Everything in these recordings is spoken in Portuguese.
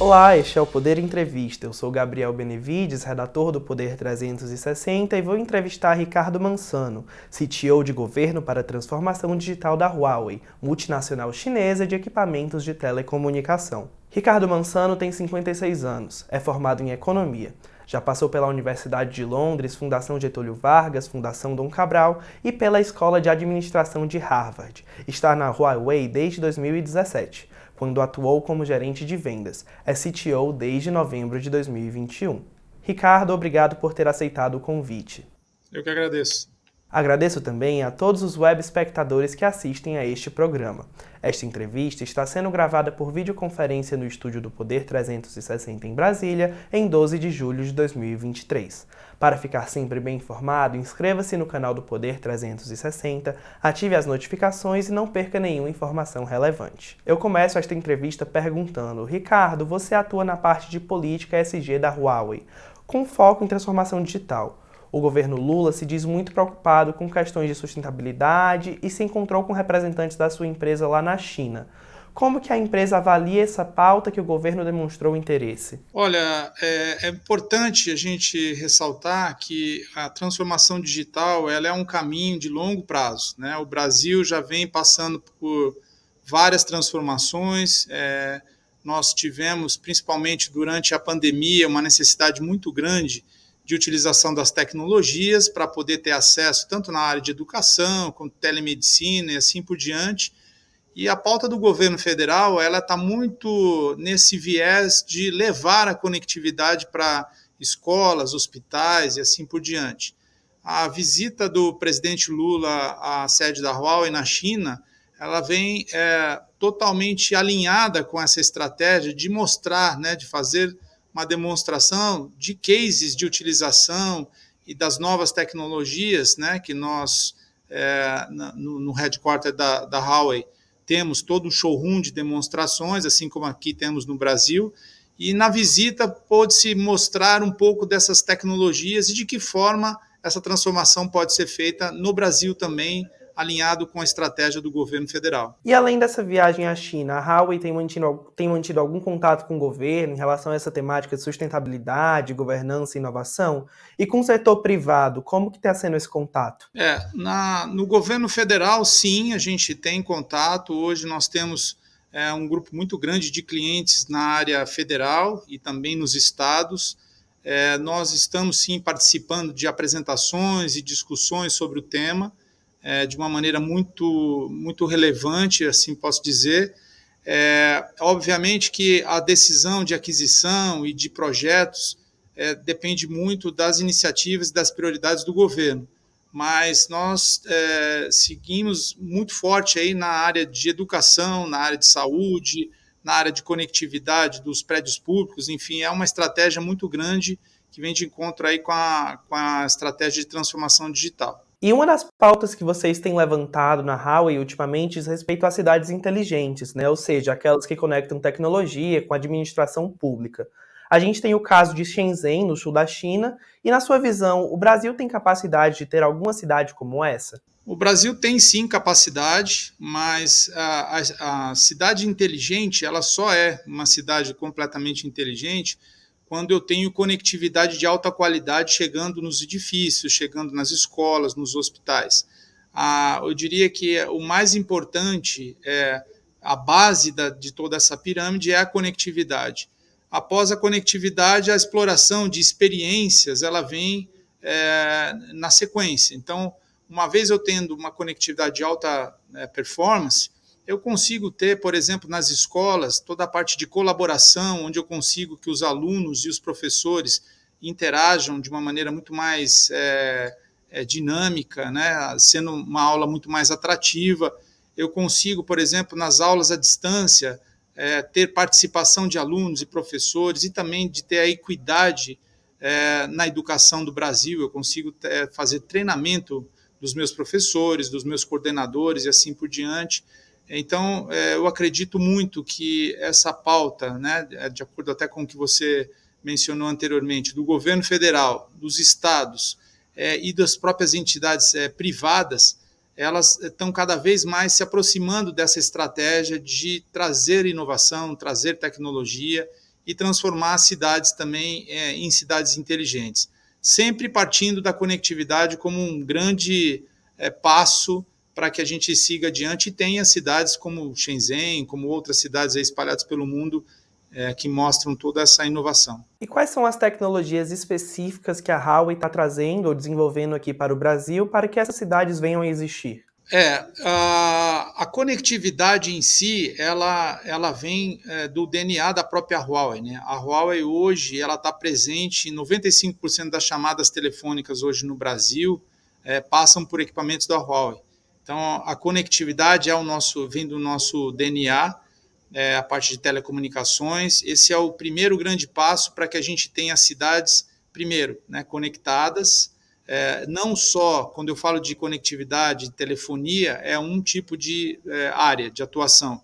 Olá, este é o Poder Entrevista. Eu sou Gabriel Benevides, redator do Poder 360 e vou entrevistar Ricardo Mansano, CTO de governo para a transformação digital da Huawei, multinacional chinesa de equipamentos de telecomunicação. Ricardo Mansano tem 56 anos, é formado em economia. Já passou pela Universidade de Londres, Fundação Getúlio Vargas, Fundação Dom Cabral e pela Escola de Administração de Harvard. Está na Huawei desde 2017 quando atuou como gerente de vendas. É CTO desde novembro de 2021. Ricardo, obrigado por ter aceitado o convite. Eu que agradeço. Agradeço também a todos os web espectadores que assistem a este programa. Esta entrevista está sendo gravada por videoconferência no estúdio do Poder 360 em Brasília, em 12 de julho de 2023. Para ficar sempre bem informado, inscreva-se no canal do Poder 360, ative as notificações e não perca nenhuma informação relevante. Eu começo esta entrevista perguntando: Ricardo, você atua na parte de política SG da Huawei, com foco em transformação digital. O governo Lula se diz muito preocupado com questões de sustentabilidade e se encontrou com representantes da sua empresa lá na China. Como que a empresa avalia essa pauta que o governo demonstrou interesse? Olha, é, é, importante a gente ressaltar que a transformação digital ela é um caminho de longo prazo. Né? O Brasil já vem passando por várias transformações. É, nós tivemos, principalmente durante a pandemia, uma necessidade muito grande de utilização das tecnologias para poder ter acesso tanto na área de educação, como telemedicina e assim por diante. E a pauta do governo federal ela está muito nesse viés de levar a conectividade para escolas, hospitais e assim por diante. A visita do presidente Lula à sede da Huawei na China, ela vem é, totalmente alinhada com essa estratégia de mostrar, né, de fazer uma demonstração de cases de utilização e das novas tecnologias, né, que nós, é, no, no headquarter da, da Huawei, temos todo um showroom de demonstrações, assim como aqui temos no Brasil, e na visita pôde-se mostrar um pouco dessas tecnologias e de que forma essa transformação pode ser feita no Brasil também, alinhado com a estratégia do governo federal. E além dessa viagem à China, a Huawei tem mantido, tem mantido algum contato com o governo em relação a essa temática de sustentabilidade, governança e inovação? E com o setor privado, como que está sendo esse contato? É, na, no governo federal, sim, a gente tem contato. Hoje nós temos é, um grupo muito grande de clientes na área federal e também nos estados. É, nós estamos sim participando de apresentações e discussões sobre o tema é, de uma maneira muito, muito relevante, assim posso dizer. É, obviamente que a decisão de aquisição e de projetos é, depende muito das iniciativas e das prioridades do governo, mas nós é, seguimos muito forte aí na área de educação, na área de saúde, na área de conectividade dos prédios públicos, enfim, é uma estratégia muito grande que vem de encontro aí com a, com a estratégia de transformação digital. E uma das pautas que vocês têm levantado na Huawei ultimamente diz respeito às cidades inteligentes, né? ou seja, aquelas que conectam tecnologia com a administração pública. A gente tem o caso de Shenzhen, no sul da China, e na sua visão, o Brasil tem capacidade de ter alguma cidade como essa? O Brasil tem sim capacidade, mas a, a, a cidade inteligente ela só é uma cidade completamente inteligente quando eu tenho conectividade de alta qualidade chegando nos edifícios, chegando nas escolas, nos hospitais. Ah, eu diria que o mais importante, é, a base da, de toda essa pirâmide é a conectividade. Após a conectividade, a exploração de experiências ela vem é, na sequência. Então, uma vez eu tendo uma conectividade de alta é, performance, eu consigo ter, por exemplo, nas escolas, toda a parte de colaboração, onde eu consigo que os alunos e os professores interajam de uma maneira muito mais é, é, dinâmica, né? sendo uma aula muito mais atrativa. Eu consigo, por exemplo, nas aulas à distância, é, ter participação de alunos e professores e também de ter a equidade é, na educação do Brasil. Eu consigo é, fazer treinamento dos meus professores, dos meus coordenadores e assim por diante. Então, é, eu acredito muito que essa pauta, né, de acordo até com o que você mencionou anteriormente, do governo federal, dos estados é, e das próprias entidades é, privadas, elas estão cada vez mais se aproximando dessa estratégia de trazer inovação, trazer tecnologia e transformar as cidades também é, em cidades inteligentes. Sempre partindo da conectividade como um grande é, passo para que a gente siga adiante e tenha cidades como Shenzhen, como outras cidades espalhadas pelo mundo é, que mostram toda essa inovação. E quais são as tecnologias específicas que a Huawei está trazendo ou desenvolvendo aqui para o Brasil para que essas cidades venham a existir? É, a, a conectividade em si, ela, ela vem é, do DNA da própria Huawei. Né? A Huawei hoje ela está presente em 95% das chamadas telefônicas hoje no Brasil é, passam por equipamentos da Huawei. Então, a conectividade é o nosso, vem do nosso DNA, é, a parte de telecomunicações. Esse é o primeiro grande passo para que a gente tenha cidades, primeiro, né, conectadas, é, não só quando eu falo de conectividade, telefonia, é um tipo de é, área de atuação,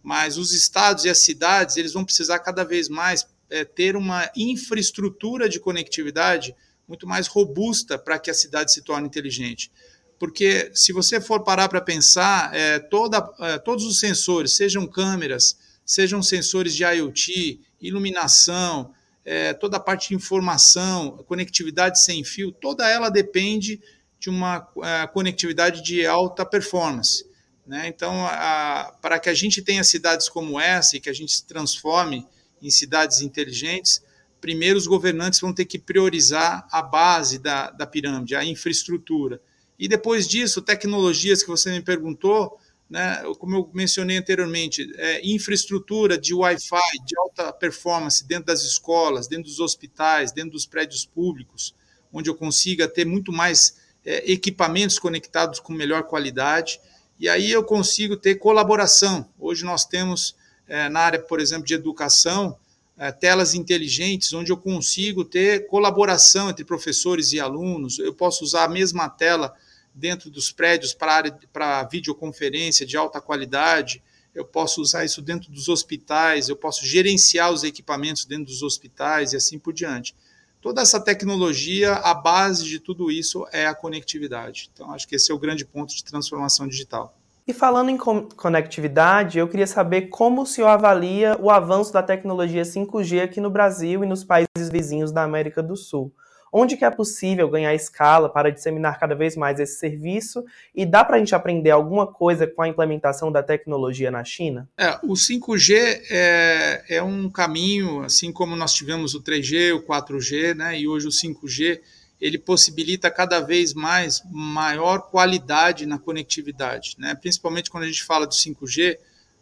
mas os estados e as cidades eles vão precisar cada vez mais é, ter uma infraestrutura de conectividade muito mais robusta para que a cidade se torne inteligente. Porque se você for parar para pensar, é, toda, é, todos os sensores, sejam câmeras, sejam sensores de IoT, iluminação, é, toda a parte de informação, conectividade sem fio, toda ela depende de uma é, conectividade de alta performance. Né? Então, a, para que a gente tenha cidades como essa e que a gente se transforme em cidades inteligentes, primeiro os governantes vão ter que priorizar a base da, da pirâmide, a infraestrutura. E depois disso, tecnologias que você me perguntou, né, como eu mencionei anteriormente, é, infraestrutura de Wi-Fi de alta performance dentro das escolas, dentro dos hospitais, dentro dos prédios públicos, onde eu consiga ter muito mais é, equipamentos conectados com melhor qualidade. E aí eu consigo ter colaboração. Hoje nós temos, é, na área, por exemplo, de educação, é, telas inteligentes, onde eu consigo ter colaboração entre professores e alunos. Eu posso usar a mesma tela dentro dos prédios para videoconferência de alta qualidade, eu posso usar isso dentro dos hospitais, eu posso gerenciar os equipamentos dentro dos hospitais e assim por diante. Toda essa tecnologia, a base de tudo isso é a conectividade. Então, acho que esse é o grande ponto de transformação digital. E falando em conectividade, eu queria saber como o senhor avalia o avanço da tecnologia 5G aqui no Brasil e nos países vizinhos da América do Sul onde que é possível ganhar escala para disseminar cada vez mais esse serviço e dá para a gente aprender alguma coisa com a implementação da tecnologia na China? É, o 5G é, é um caminho, assim como nós tivemos o 3G, o 4G, né, e hoje o 5G, ele possibilita cada vez mais maior qualidade na conectividade, né? principalmente quando a gente fala do 5G,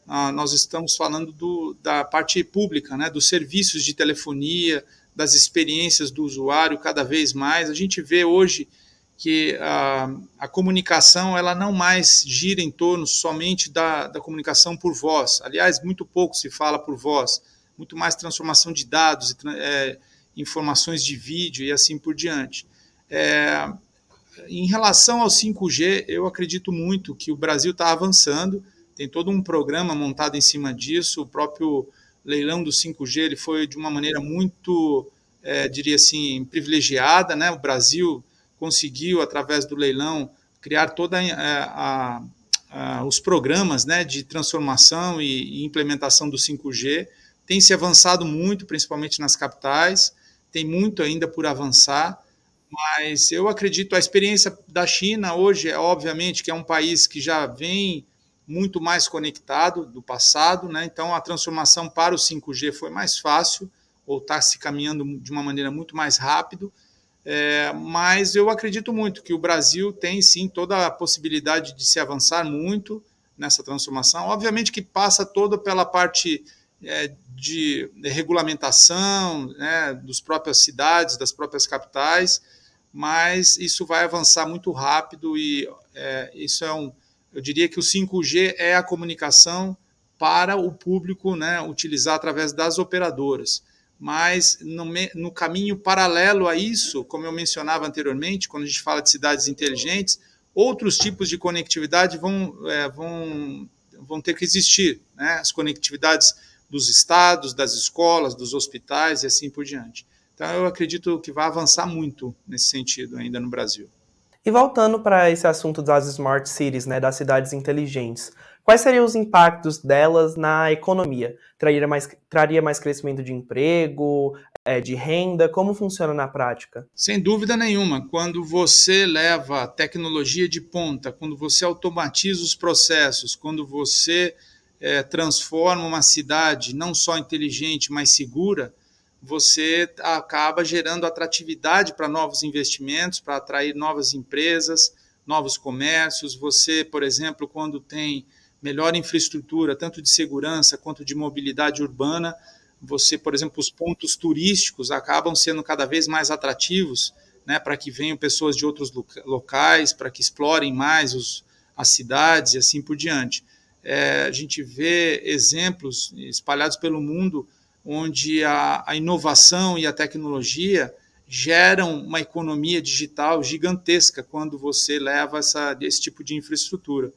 ah, nós estamos falando do, da parte pública, né? dos serviços de telefonia, das experiências do usuário cada vez mais. A gente vê hoje que a, a comunicação ela não mais gira em torno somente da, da comunicação por voz. Aliás, muito pouco se fala por voz, muito mais transformação de dados, é, informações de vídeo e assim por diante. É, em relação ao 5G, eu acredito muito que o Brasil está avançando, tem todo um programa montado em cima disso, o próprio leilão do 5G ele foi de uma maneira muito, é, diria assim, privilegiada. Né? O Brasil conseguiu, através do leilão, criar toda é, a, a, os programas né, de transformação e, e implementação do 5G. Tem se avançado muito, principalmente nas capitais, tem muito ainda por avançar, mas eu acredito a experiência da China hoje é obviamente que é um país que já vem muito mais conectado do passado, né? Então a transformação para o 5G foi mais fácil, ou está se caminhando de uma maneira muito mais rápido. É, mas eu acredito muito que o Brasil tem sim toda a possibilidade de se avançar muito nessa transformação. Obviamente que passa toda pela parte é, de, de, regulamentação né, dos próprias cidades, das próprias capitais, mas isso vai avançar muito rápido e é, isso é um eu diria que o 5G é a comunicação para o público né, utilizar através das operadoras. Mas no, no, caminho paralelo a isso, como eu mencionava anteriormente, quando a gente fala de cidades inteligentes, outros tipos de conectividade vão, é, vão, vão ter que existir. Né? As conectividades dos estados, das escolas, dos hospitais e assim por diante. Então, eu acredito que vai avançar muito nesse sentido ainda no Brasil. E voltando para esse assunto das smart cities, né, das cidades inteligentes, quais seriam os impactos delas na economia? Traria mais, traria mais crescimento de emprego, é, de renda? Como funciona na prática? Sem dúvida nenhuma. Quando você leva tecnologia de ponta, quando você automatiza os processos, quando você é, transforma uma cidade não só inteligente, mas segura, você acaba gerando atratividade para novos investimentos, para atrair novas empresas, novos comércios. Você, por exemplo, quando tem melhor infraestrutura, tanto de segurança quanto de mobilidade urbana, você, por exemplo, os pontos turísticos acabam sendo cada vez mais atrativos, né, para que venham pessoas de outros locais, para que explorem mais os, as cidades e assim por diante. É, a gente vê exemplos espalhados pelo mundo onde a, a inovação e a tecnologia geram uma economia digital gigantesca quando você leva essa, esse tipo de infraestrutura.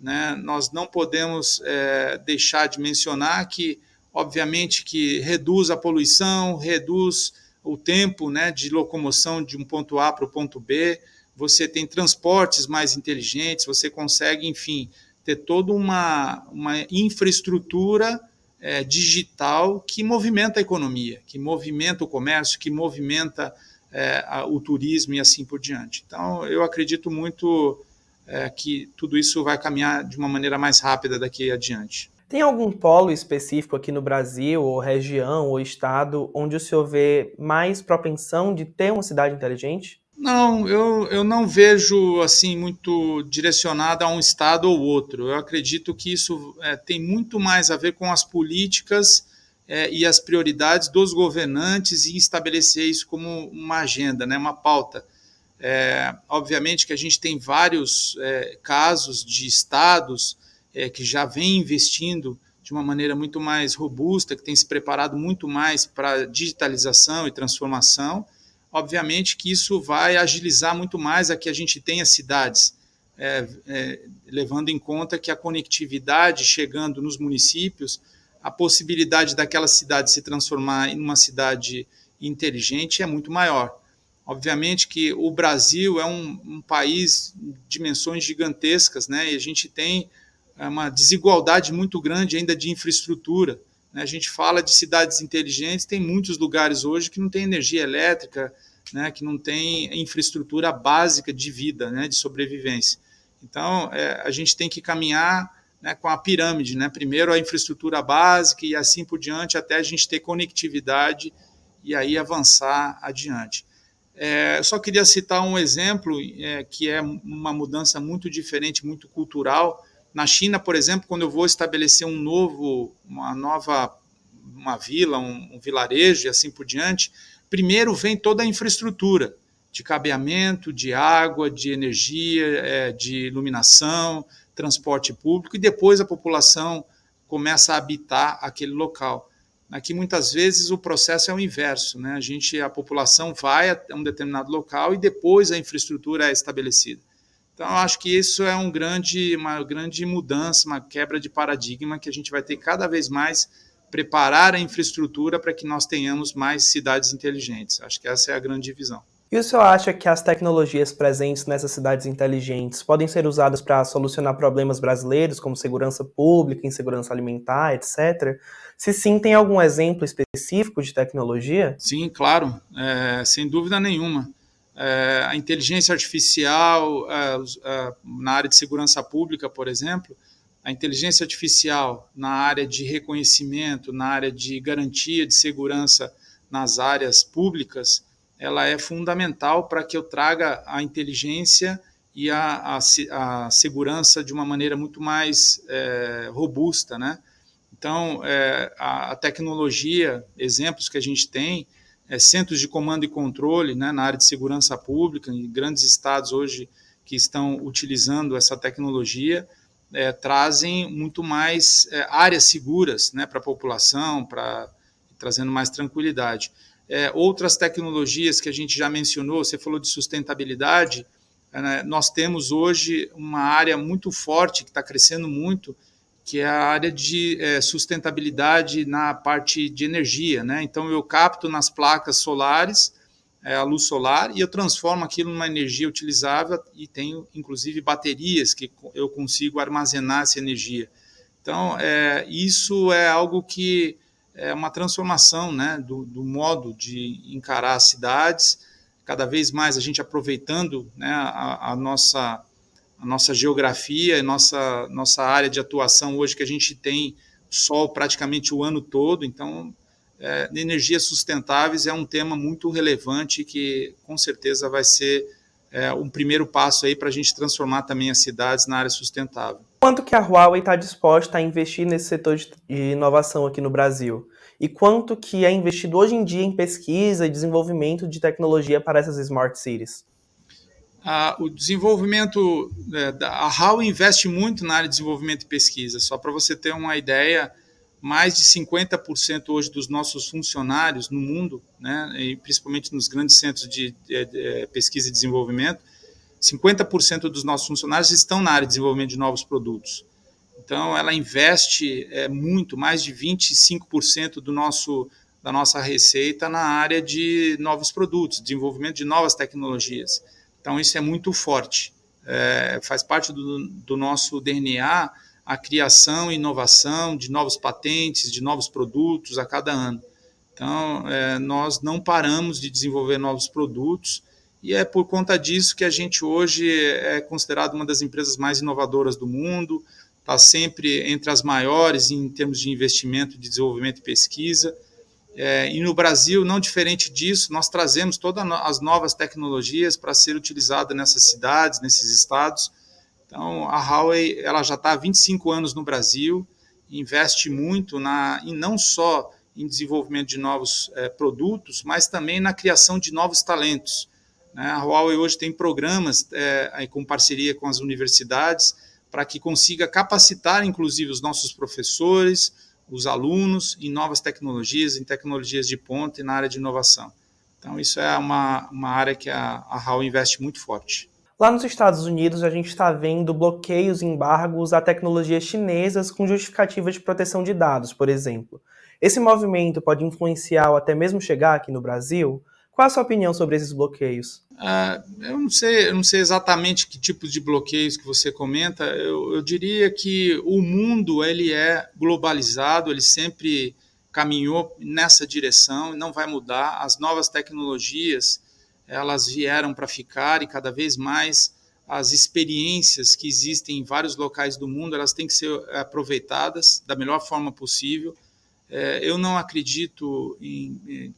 Né? Nós não podemos é, deixar de mencionar que, obviamente, que reduz a poluição, reduz o tempo né, de locomoção de um ponto A para o ponto B, você tem transportes mais inteligentes, você consegue, enfim, ter toda uma, uma infraestrutura é, digital que movimenta a economia, que movimenta o comércio, que movimenta é, a, o turismo e assim por diante. Então, eu acredito muito é, que tudo isso vai caminhar de uma maneira mais rápida daqui adiante. Tem algum polo específico aqui no Brasil, ou região, ou estado, onde o senhor vê mais propensão de ter uma cidade inteligente? Não, eu, eu não vejo assim muito direcionado a um estado ou outro. Eu acredito que isso é, tem muito mais a ver com as políticas é, e as prioridades dos governantes e estabelecer isso como uma agenda, né, uma pauta. É, obviamente que a gente tem vários é, casos de estados é, que já vêm investindo de uma maneira muito mais robusta, que tem se preparado muito mais para digitalização e transformação obviamente que isso vai agilizar muito mais a que a gente tenha cidades, é, é, levando em conta que a conectividade chegando nos municípios, a possibilidade daquela cidade se transformar em uma cidade inteligente é muito maior. Obviamente que o Brasil é um, um país de dimensões gigantescas, né? E a gente tem é, uma desigualdade muito grande ainda de infraestrutura. Né? A gente fala de cidades inteligentes, tem muitos lugares hoje que não tem energia elétrica, né, que não tem infraestrutura básica de vida, né, de sobrevivência. Então, é, a gente tem que caminhar né, com a pirâmide, né? primeiro a infraestrutura básica e assim por diante, até a gente ter conectividade e aí avançar adiante. É, só queria citar um exemplo é, que é uma mudança muito diferente, muito cultural. Na China, por exemplo, quando eu vou estabelecer um novo, uma nova uma vila, um, um vilarejo e assim por diante, primeiro vem toda a infraestrutura de cabeamento, de água, de energia, é, de iluminação, transporte público, e depois a população começa a habitar aquele local. Aqui muitas vezes o processo é o inverso, né? A gente, a população vai a um determinado local e depois a infraestrutura é estabelecida. Então, eu acho que isso é um grande, uma grande mudança, uma quebra de paradigma que a gente vai ter cada vez mais preparar a infraestrutura para que nós tenhamos mais cidades inteligentes. Acho que essa é a grande visão. E o senhor acha que as tecnologias presentes nessas cidades inteligentes podem ser usadas para solucionar problemas brasileiros, como segurança pública, insegurança alimentar, etc.? Se sim, tem algum exemplo específico de tecnologia? Sim, claro, é, sem dúvida nenhuma. É, a inteligência artificial é, é na área de segurança pública, por exemplo, a inteligência artificial na área de reconhecimento, na área de garantia de segurança nas áreas públicas, ela é fundamental para que eu traga a inteligência e a, a, a segurança de uma maneira muito mais é, robusta, né? Então, é, a, a, tecnologia, exemplos que a gente tem, é, centros de comando e controle né, na área de segurança pública, em grandes estados hoje que estão utilizando essa tecnologia, é, trazem muito mais é, áreas seguras né, para a população, para trazendo mais tranquilidade. É, outras tecnologias que a gente já mencionou, você falou de sustentabilidade, é, né, nós temos hoje uma área muito forte que está crescendo muito, que é a área de é, sustentabilidade na parte de energia. Né? Então, eu capto nas placas solares é, a luz solar e eu transformo aquilo numa energia utilizável e tenho inclusive baterias que eu consigo armazenar essa energia. Então, é, isso é algo que é uma transformação né, do, do modo de encarar as cidades, cada vez mais a gente aproveitando né, a, a, nossa, a nossa geografia, a nossa, nossa área de atuação hoje, que a gente tem sol praticamente o ano todo, então é, energias sustentáveis é um tema muito relevante que com certeza vai ser é, um primeiro passo aí para a gente transformar também as cidades na área sustentável. Quanto que a Huawei está disposta a investir nesse setor de inovação aqui no Brasil? E quanto que é investido hoje em dia em pesquisa e desenvolvimento de tecnologia para essas smart cities? Ah, o desenvolvimento, é, a Huawei investe muito na área de desenvolvimento e pesquisa. Só para você ter uma ideia, mais de 50% hoje dos nossos funcionários no mundo, né, e principalmente nos grandes centros de, de, de pesquisa e desenvolvimento, 50% dos nossos funcionários estão na área de desenvolvimento de novos produtos. Então, ela investe é, muito, mais de 25% do nosso, da nossa receita na área de novos produtos, desenvolvimento de novas tecnologias. Então, isso é muito forte. É, faz parte do, do nosso DNA a criação e inovação de novos patentes, de novos produtos a cada ano. Então, é, nós não paramos de desenvolver novos produtos e é por conta disso que a gente hoje é considerado uma das empresas mais inovadoras do mundo, está sempre entre as maiores em termos de investimento, de desenvolvimento e pesquisa. É, e no Brasil, não diferente disso, nós trazemos todas as novas tecnologias para ser utilizada nessas cidades, nesses estados, então, a Huawei ela já está há 25 anos no Brasil, investe muito na, e não só em desenvolvimento de novos é, produtos, mas também na criação de novos talentos. Né? A Huawei hoje tem programas é, com parceria com as universidades para que consiga capacitar, inclusive, os nossos professores, os alunos em novas tecnologias, em tecnologias de ponta e na área de inovação. Então, isso é uma, uma área que a, a Huawei investe muito forte. Lá nos Estados Unidos, a gente está vendo bloqueios embargos a tecnologias chinesas com justificativa de proteção de dados, por exemplo. Esse movimento pode influenciar ou até mesmo chegar aqui no Brasil? Qual a sua opinião sobre esses bloqueios? Ah, eu, não sei, eu não sei exatamente que tipo de bloqueios que você comenta. Eu, eu diria que o mundo ele é globalizado, ele sempre caminhou nessa direção e não vai mudar. As novas tecnologias elas vieram para ficar e cada vez mais as experiências que existem em vários locais do mundo elas têm que ser aproveitadas da melhor forma possível. É, eu não acredito em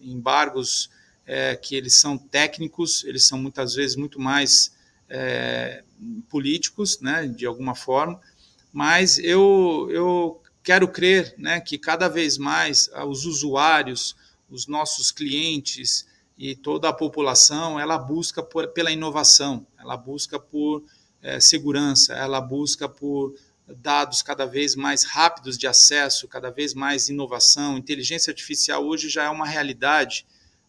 embargos é, que eles são técnicos, eles são muitas vezes muito mais é, políticos, né, de alguma forma, mas eu, eu quero crer né, que cada vez mais os usuários, os nossos clientes, e toda a população ela busca por, pela inovação, ela busca por é, segurança, ela busca por dados cada vez mais rápidos de acesso, cada vez mais inovação. Inteligência artificial hoje já é uma realidade.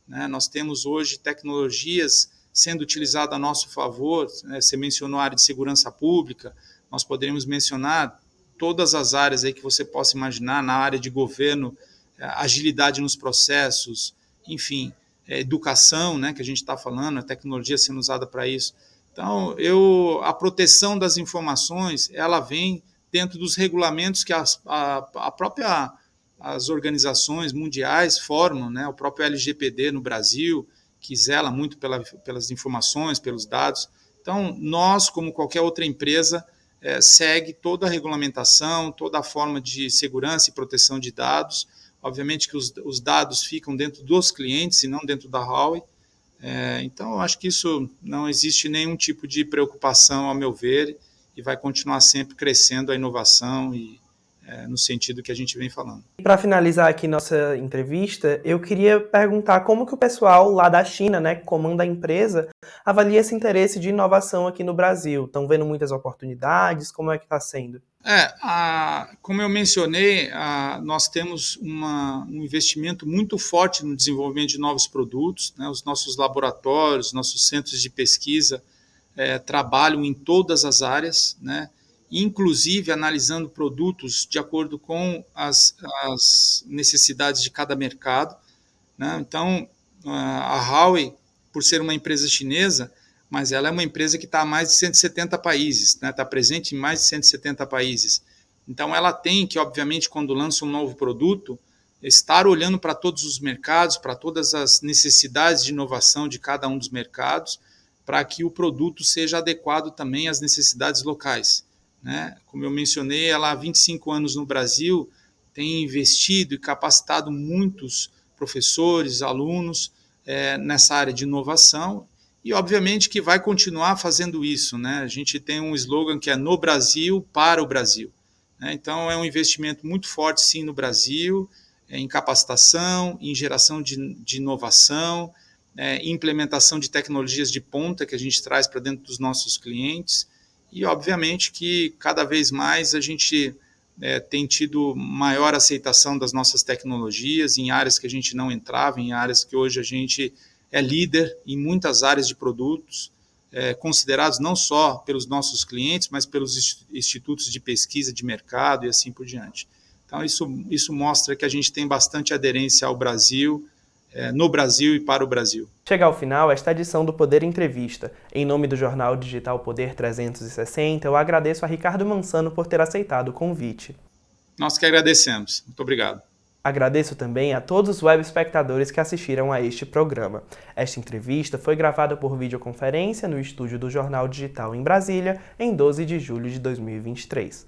Né? Nós temos hoje tecnologias sendo utilizadas a nosso favor. Né? Você mencionou a área de segurança pública, nós poderíamos mencionar todas as áreas aí que você possa imaginar na área de governo, agilidade nos processos, enfim é, educação, né, que a gente está falando, a tecnologia sendo usada para isso. Então, eu, a proteção das informações, ela vem dentro dos regulamentos que as, a, a própria as organizações mundiais formam, né, o próprio LGPD no Brasil, que zela muito pela, pelas informações, pelos dados. Então, nós, como qualquer outra empresa, é, segue toda a regulamentação, toda a forma de segurança e proteção de dados, Obviamente que os, os dados ficam dentro dos clientes e não dentro da Huawei. É, então, acho que isso não existe nenhum tipo de preocupação, ao meu ver, e vai continuar sempre crescendo a inovação e é, no sentido que a gente vem falando. Para finalizar aqui nossa entrevista, eu queria perguntar como que o pessoal lá da China, né, que comanda a empresa, avalia esse interesse de inovação aqui no Brasil. Estão vendo muitas oportunidades? Como é que está sendo? É, a, como eu mencionei, a, nós temos uma, um investimento muito forte no desenvolvimento de novos produtos. Né? Os nossos laboratórios, nossos centros de pesquisa é, trabalham em todas as áreas, né? Inclusive analisando produtos de acordo com as, as necessidades de cada mercado. Né? Então, a Huawei, por ser uma empresa chinesa, mas ela é uma empresa que está a mais de 170 países, está né? Presente em mais de 170 países. Então, ela tem que, obviamente, quando lança um novo produto, estar olhando para todos os mercados, para todas as necessidades de inovação de cada um dos mercados, para que o produto seja adequado também às necessidades locais. Né? Como eu mencionei, ela há 25 anos no Brasil tem investido e capacitado muitos professores, alunos é, nessa área de inovação e, obviamente, que vai continuar fazendo isso. Né? A gente tem um slogan que é no Brasil, para o Brasil. Né? Então, é um investimento muito forte, sim, no Brasil, é, em capacitação, em geração de, de inovação, é, implementação de tecnologias de ponta que a gente traz para dentro dos nossos clientes. E, obviamente, que cada vez mais a gente é, tem tido maior aceitação das nossas tecnologias em áreas que a gente não entrava, em áreas que hoje a gente é líder em muitas áreas de produtos, é, considerados não só pelos nossos clientes, mas pelos institutos de pesquisa de mercado e assim por diante. Então, isso, isso mostra que a gente tem bastante aderência ao Brasil, no Brasil e para o Brasil. Chega ao final esta edição do Poder Entrevista. Em nome do jornal digital Poder 360, eu agradeço a Ricardo Mansano por ter aceitado o convite. Nós que agradecemos. Muito obrigado. Agradeço também a todos os web espectadores que assistiram a este programa. Esta entrevista foi gravada por videoconferência no estúdio do Jornal Digital em Brasília, em 12 de julho de 2023.